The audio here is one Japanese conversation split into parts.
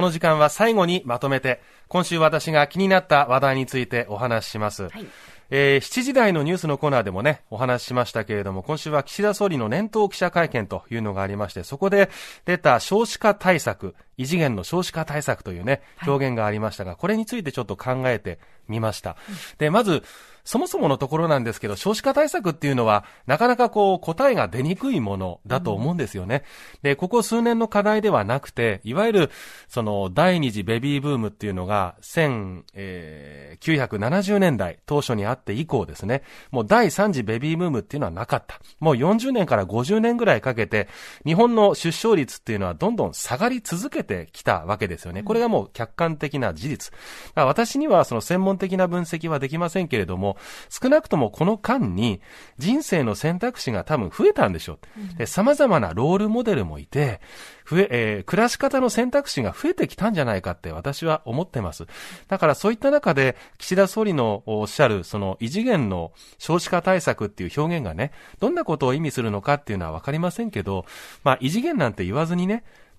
この時間は最後にまとめて、今週私が気になった話題についてお話しします。はいえー、7時台のニュースのコーナーでもね、お話ししましたけれども、今週は岸田総理の年頭記者会見というのがありまして、そこで出た少子化対策、異次元の少子化対策というね、表現がありましたが、これについてちょっと考えてみました。で、まず、そもそものところなんですけど、少子化対策っていうのは、なかなかこう、答えが出にくいものだと思うんですよね。で、ここ数年の課題ではなくて、いわゆる、その、第二次ベビーブームっていうのが、1970年代当初にあって以降ですね、もう第三次ベビーブームっていうのはなかった。もう40年から50年ぐらいかけて、日本の出生率っていうのはどんどん下がり続けてきたわけですよね。これがもう客観的な事実。私にはその専門的な分析はできませんけれども、少なくともこの間に人生の選択肢が多分増えたんでしょう。で様々なロールモデルもいて、増え、えー、暮らし方の選択肢が増えてきたんじゃないかって私は思ってます。だからそういった中で、岸田総理のおっしゃる、その異次元の少子化対策っていう表現がね、どんなことを意味するのかっていうのはわかりませんけど、まあ異次元なんて言わずにね、まあ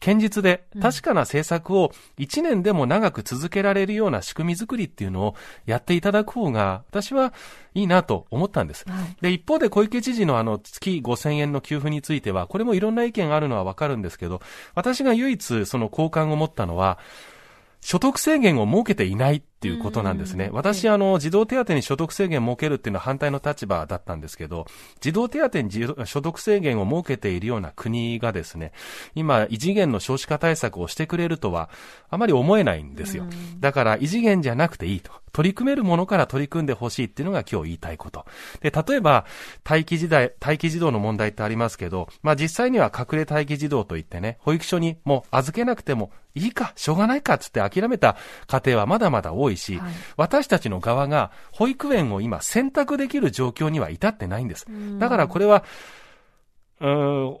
堅実で確かな政策を1年でも長く続けられるような仕組み作りっていうのをやっていただく方が私はいいなと思ったんです。はい、で、一方で小池知事のあの月5000円の給付については、これもいろんな意見があるのはわかるんですけど、私が唯一その好感を持ったのは、所得制限を設けていないっていうことなんですね。私、あの、児童手当に所得制限を設けるっていうのは反対の立場だったんですけど、児童手当に所得制限を設けているような国がですね、今、異次元の少子化対策をしてくれるとは、あまり思えないんですよ。だから、異次元じゃなくていいと。取り組めるものから取り組んでほしいっていうのが今日言いたいこと。で、例えば、待機時代、待機児童の問題ってありますけど、まあ実際には隠れ待機児童といってね、保育所にもう預けなくてもいいか、しょうがないかっつって諦めた家庭はまだまだ多いし、はい、私たちの側が保育園を今選択できる状況には至ってないんです。だからこれは、うん、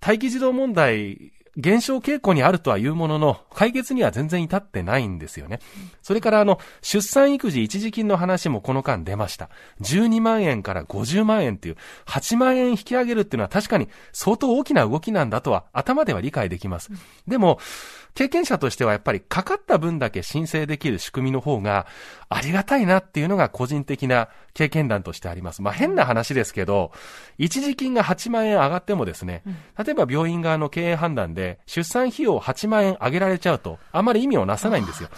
待機児童問題減少傾向にあるとは言うものの、解決には全然至ってないんですよね。それからあの、出産育児一時金の話もこの間出ました。12万円から50万円っていう、8万円引き上げるっていうのは確かに相当大きな動きなんだとは頭では理解できます。でも、経験者としてはやっぱりかかった分だけ申請できる仕組みの方がありがたいなっていうのが個人的な経験談としてあります。まあ変な話ですけど、一時金が8万円上がってもですね、例えば病院側の経営判断で出産費用8万円上げられちゃうとあまり意味をなさないんですよ。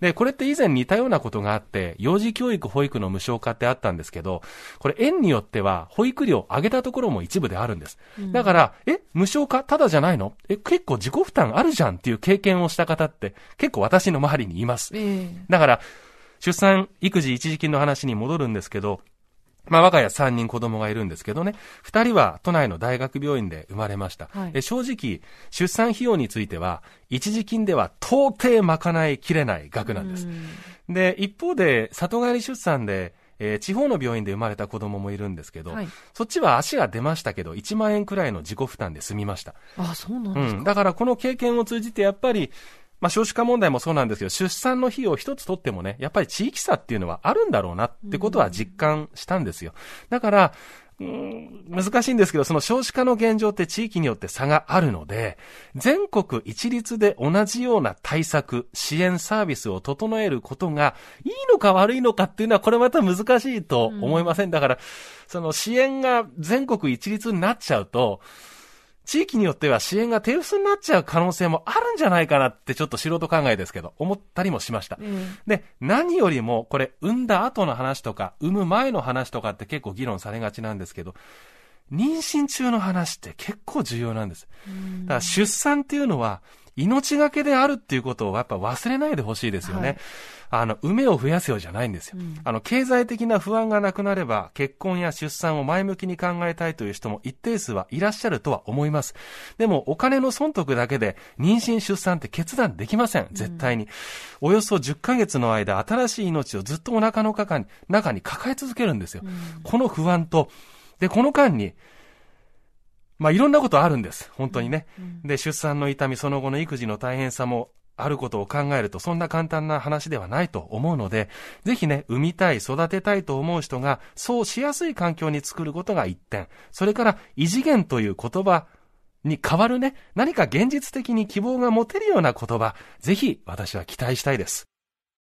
で、これって以前似たようなことがあって、幼児教育保育の無償化ってあったんですけど、これ園によっては保育料上げたところも一部であるんです。だから、え、無償化ただじゃないの？え、結構自己負担あるじゃんっていう経験をした方って結構私の周りにいます。えー、だから、出産育児一時金の話に戻るんですけど、まあ、我が家3人子供がいるんですけどね、2人は都内の大学病院で生まれました。はい、正直、出産費用については、一時金では到底賄いきれない額なんです。で、一方で、里帰り出産で、えー、地方の病院で生まれた子供もいるんですけど、はい、そっちは足が出ましたけど、1万円くらいの自己負担で済みました。あ、そうなんですか、うん、だからこの経験を通じて、やっぱり、まあ少子化問題もそうなんですけど、出産の費用一つとってもね、やっぱり地域差っていうのはあるんだろうなってことは実感したんですよ。だから、難しいんですけど、その少子化の現状って地域によって差があるので、全国一律で同じような対策、支援サービスを整えることがいいのか悪いのかっていうのはこれまた難しいと思いません。だから、その支援が全国一律になっちゃうと、地域によっては支援が手薄になっちゃう可能性もあるんじゃないかなってちょっと素人考えですけど、思ったりもしました。うん、で、何よりもこれ、産んだ後の話とか、産む前の話とかって結構議論されがちなんですけど、妊娠中の話って結構重要なんです。だから出産っていうのは、命がけであるっていうことをやっぱ忘れないでほしいですよね。はいあの、梅を増やすようじゃないんですよ。うん、あの、経済的な不安がなくなれば、結婚や出産を前向きに考えたいという人も一定数はいらっしゃるとは思います。でも、お金の損得だけで、妊娠出産って決断できません。絶対に。うん、およそ10ヶ月の間、新しい命をずっとお腹の中に、中に抱え続けるんですよ。うん、この不安と、で、この間に、まあ、いろんなことあるんです。本当にね。で、出産の痛み、その後の育児の大変さもあることを考えるとそんな簡単な話ではないと思うので、ぜひね、産みたい、育てたいと思う人が、そうしやすい環境に作ることが一点。それから、異次元という言葉に変わるね、何か現実的に希望が持てるような言葉、ぜひ私は期待したいです。